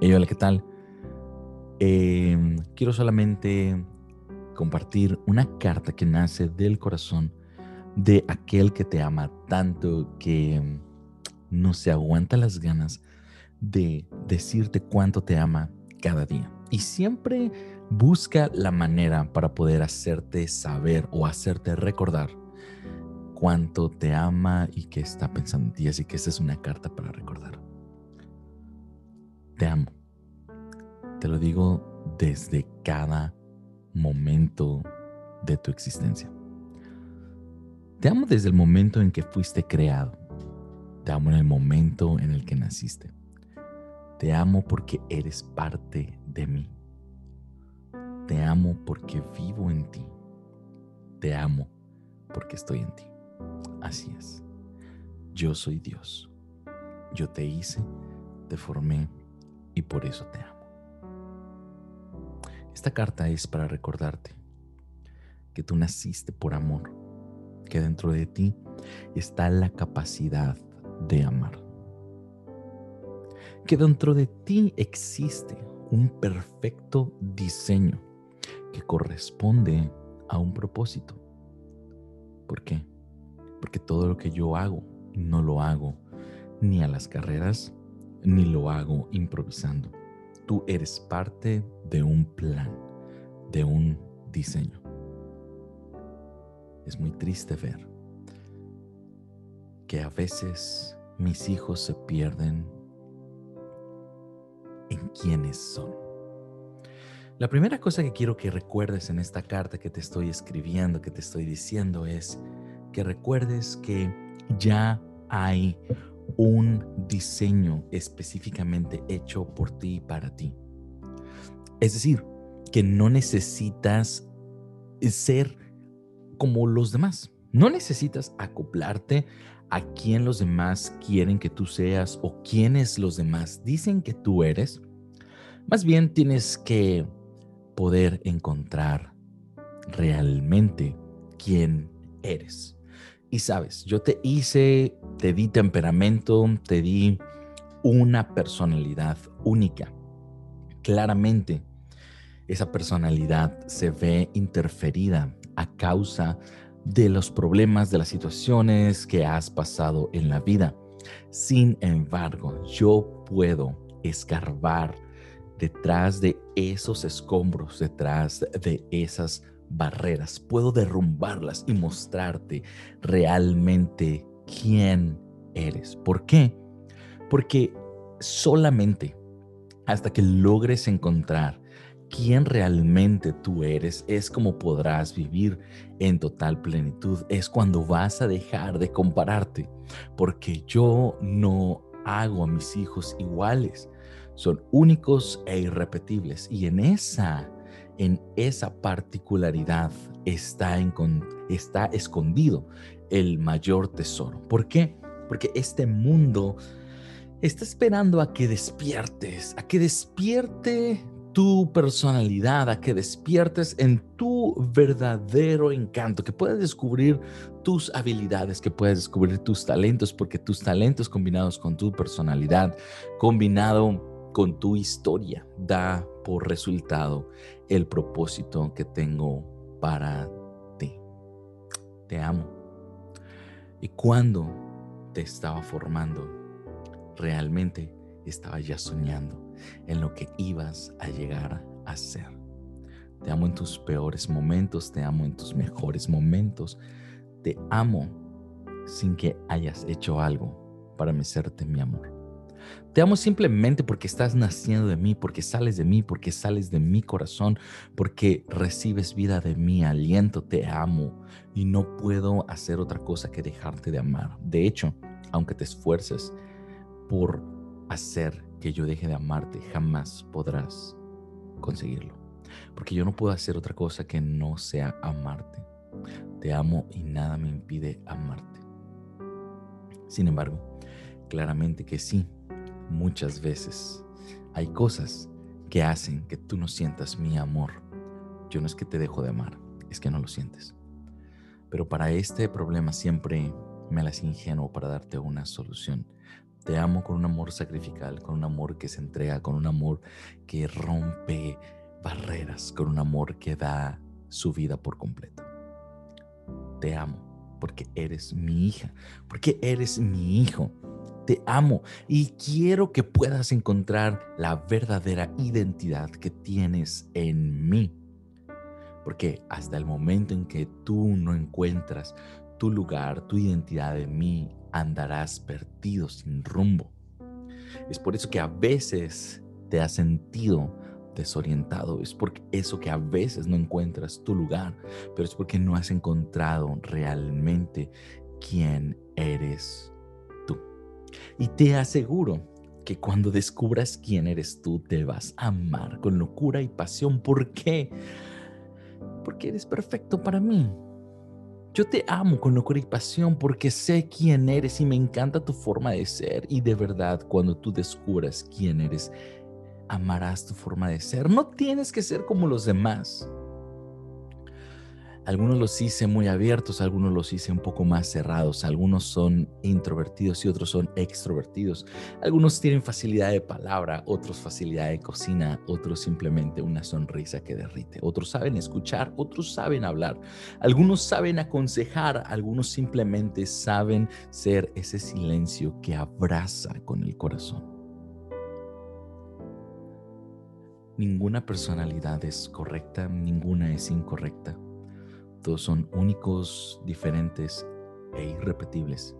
Hola, ¿qué tal? Em, quiero solamente compartir una carta que nace del corazón de aquel que te ama tanto que no se aguanta las ganas de decirte cuánto te ama cada día. Y siempre busca la manera para poder hacerte saber o hacerte recordar cuánto te ama y que está pensando en ti. Así que esta es una carta para recordar. Te amo. Te lo digo desde cada momento de tu existencia. Te amo desde el momento en que fuiste creado. Te amo en el momento en el que naciste. Te amo porque eres parte de mí. Te amo porque vivo en ti. Te amo porque estoy en ti. Así es. Yo soy Dios. Yo te hice, te formé y por eso te amo. Esta carta es para recordarte que tú naciste por amor, que dentro de ti está la capacidad de amar, que dentro de ti existe un perfecto diseño que corresponde a un propósito. ¿Por qué? Porque todo lo que yo hago no lo hago ni a las carreras ni lo hago improvisando. Tú eres parte de un plan, de un diseño. Es muy triste ver que a veces mis hijos se pierden en quiénes son. La primera cosa que quiero que recuerdes en esta carta que te estoy escribiendo, que te estoy diciendo, es que recuerdes que ya hay un diseño específicamente hecho por ti y para ti. Es decir, que no necesitas ser como los demás. No necesitas acoplarte a quien los demás quieren que tú seas o quienes los demás dicen que tú eres. Más bien tienes que poder encontrar realmente quién eres. Y sabes, yo te hice, te di temperamento, te di una personalidad única. Claramente, esa personalidad se ve interferida a causa de los problemas, de las situaciones que has pasado en la vida. Sin embargo, yo puedo escarbar detrás de esos escombros, detrás de esas barreras, puedo derrumbarlas y mostrarte realmente quién eres. ¿Por qué? Porque solamente hasta que logres encontrar quién realmente tú eres es como podrás vivir en total plenitud. Es cuando vas a dejar de compararte, porque yo no hago a mis hijos iguales. Son únicos e irrepetibles y en esa en esa particularidad está, en, está escondido el mayor tesoro. ¿Por qué? Porque este mundo está esperando a que despiertes, a que despierte tu personalidad, a que despiertes en tu verdadero encanto, que puedas descubrir tus habilidades, que puedas descubrir tus talentos, porque tus talentos combinados con tu personalidad, combinado con tu historia, da por resultado el propósito que tengo para ti. Te amo. Y cuando te estaba formando, realmente estaba ya soñando en lo que ibas a llegar a ser. Te amo en tus peores momentos, te amo en tus mejores momentos. Te amo sin que hayas hecho algo para merecerte mi amor. Te amo simplemente porque estás naciendo de mí, porque sales de mí, porque sales de mi corazón, porque recibes vida de mi aliento. Te amo y no puedo hacer otra cosa que dejarte de amar. De hecho, aunque te esfuerces por hacer que yo deje de amarte, jamás podrás conseguirlo. Porque yo no puedo hacer otra cosa que no sea amarte. Te amo y nada me impide amarte. Sin embargo, claramente que sí, muchas veces hay cosas que hacen que tú no sientas mi amor. Yo no es que te dejo de amar, es que no lo sientes. Pero para este problema siempre me las ingenuo para darte una solución. Te amo con un amor sacrificial, con un amor que se entrega, con un amor que rompe barreras, con un amor que da su vida por completo. Te amo porque eres mi hija, porque eres mi hijo. Te amo y quiero que puedas encontrar la verdadera identidad que tienes en mí. Porque hasta el momento en que tú no encuentras tu lugar, tu identidad en mí, andarás perdido sin rumbo. Es por eso que a veces te has sentido desorientado, es porque eso que a veces no encuentras tu lugar, pero es porque no has encontrado realmente quién eres. Y te aseguro que cuando descubras quién eres tú, te vas a amar con locura y pasión. ¿Por qué? Porque eres perfecto para mí. Yo te amo con locura y pasión porque sé quién eres y me encanta tu forma de ser. Y de verdad, cuando tú descubras quién eres, amarás tu forma de ser. No tienes que ser como los demás. Algunos los hice muy abiertos, algunos los hice un poco más cerrados, algunos son introvertidos y otros son extrovertidos. Algunos tienen facilidad de palabra, otros facilidad de cocina, otros simplemente una sonrisa que derrite. Otros saben escuchar, otros saben hablar. Algunos saben aconsejar, algunos simplemente saben ser ese silencio que abraza con el corazón. Ninguna personalidad es correcta, ninguna es incorrecta son únicos, diferentes e irrepetibles.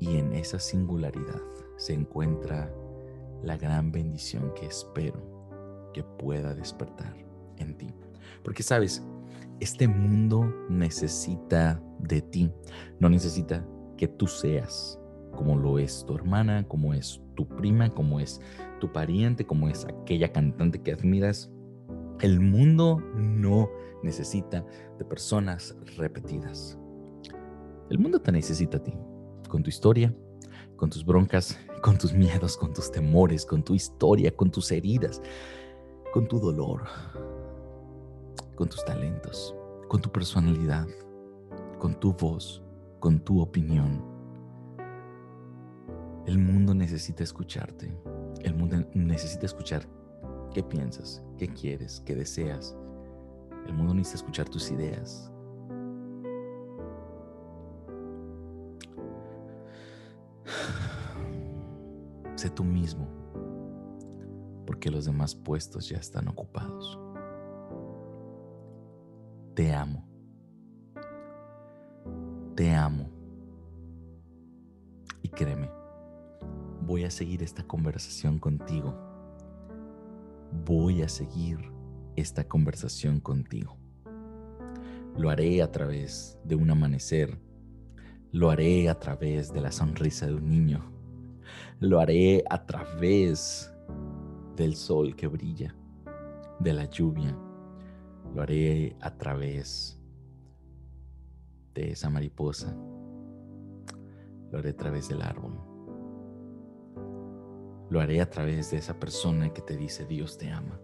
Y en esa singularidad se encuentra la gran bendición que espero que pueda despertar en ti. Porque sabes, este mundo necesita de ti, no necesita que tú seas como lo es tu hermana, como es tu prima, como es tu pariente, como es aquella cantante que admiras. El mundo no necesita de personas repetidas. El mundo te necesita a ti, con tu historia, con tus broncas, con tus miedos, con tus temores, con tu historia, con tus heridas, con tu dolor, con tus talentos, con tu personalidad, con tu voz, con tu opinión. El mundo necesita escucharte. El mundo necesita escuchar qué piensas, qué quieres, qué deseas, el mundo necesita escuchar tus ideas. Sé tú mismo, porque los demás puestos ya están ocupados. Te amo. Te amo. Y créeme, voy a seguir esta conversación contigo. Voy a seguir esta conversación contigo. Lo haré a través de un amanecer. Lo haré a través de la sonrisa de un niño. Lo haré a través del sol que brilla, de la lluvia. Lo haré a través de esa mariposa. Lo haré a través del árbol. Lo haré a través de esa persona que te dice Dios te ama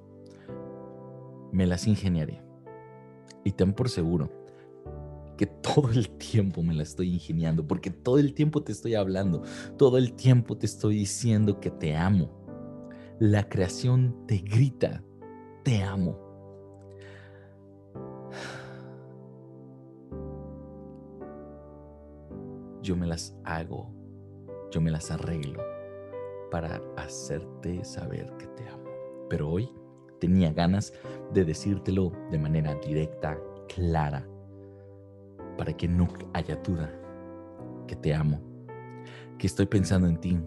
me las ingeniaré. Y ten por seguro que todo el tiempo me la estoy ingeniando, porque todo el tiempo te estoy hablando, todo el tiempo te estoy diciendo que te amo. La creación te grita, te amo. Yo me las hago, yo me las arreglo para hacerte saber que te amo. Pero hoy tenía ganas de decírtelo de manera directa, clara, para que no haya duda que te amo, que estoy pensando en ti,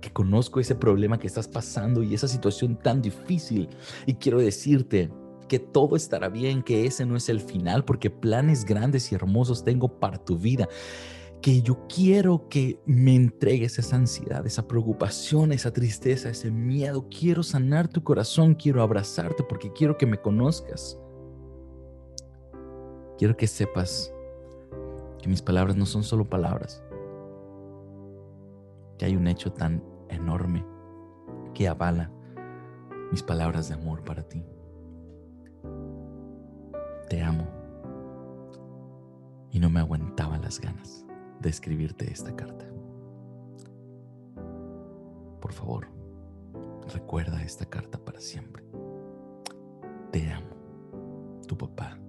que conozco ese problema que estás pasando y esa situación tan difícil y quiero decirte que todo estará bien, que ese no es el final, porque planes grandes y hermosos tengo para tu vida que yo quiero que me entregues esa ansiedad, esa preocupación, esa tristeza, ese miedo. Quiero sanar tu corazón, quiero abrazarte porque quiero que me conozcas. Quiero que sepas que mis palabras no son solo palabras, que hay un hecho tan enorme que avala mis palabras de amor para ti. Te amo y no me aguantaba las ganas de escribirte esta carta. Por favor, recuerda esta carta para siempre. Te amo, tu papá.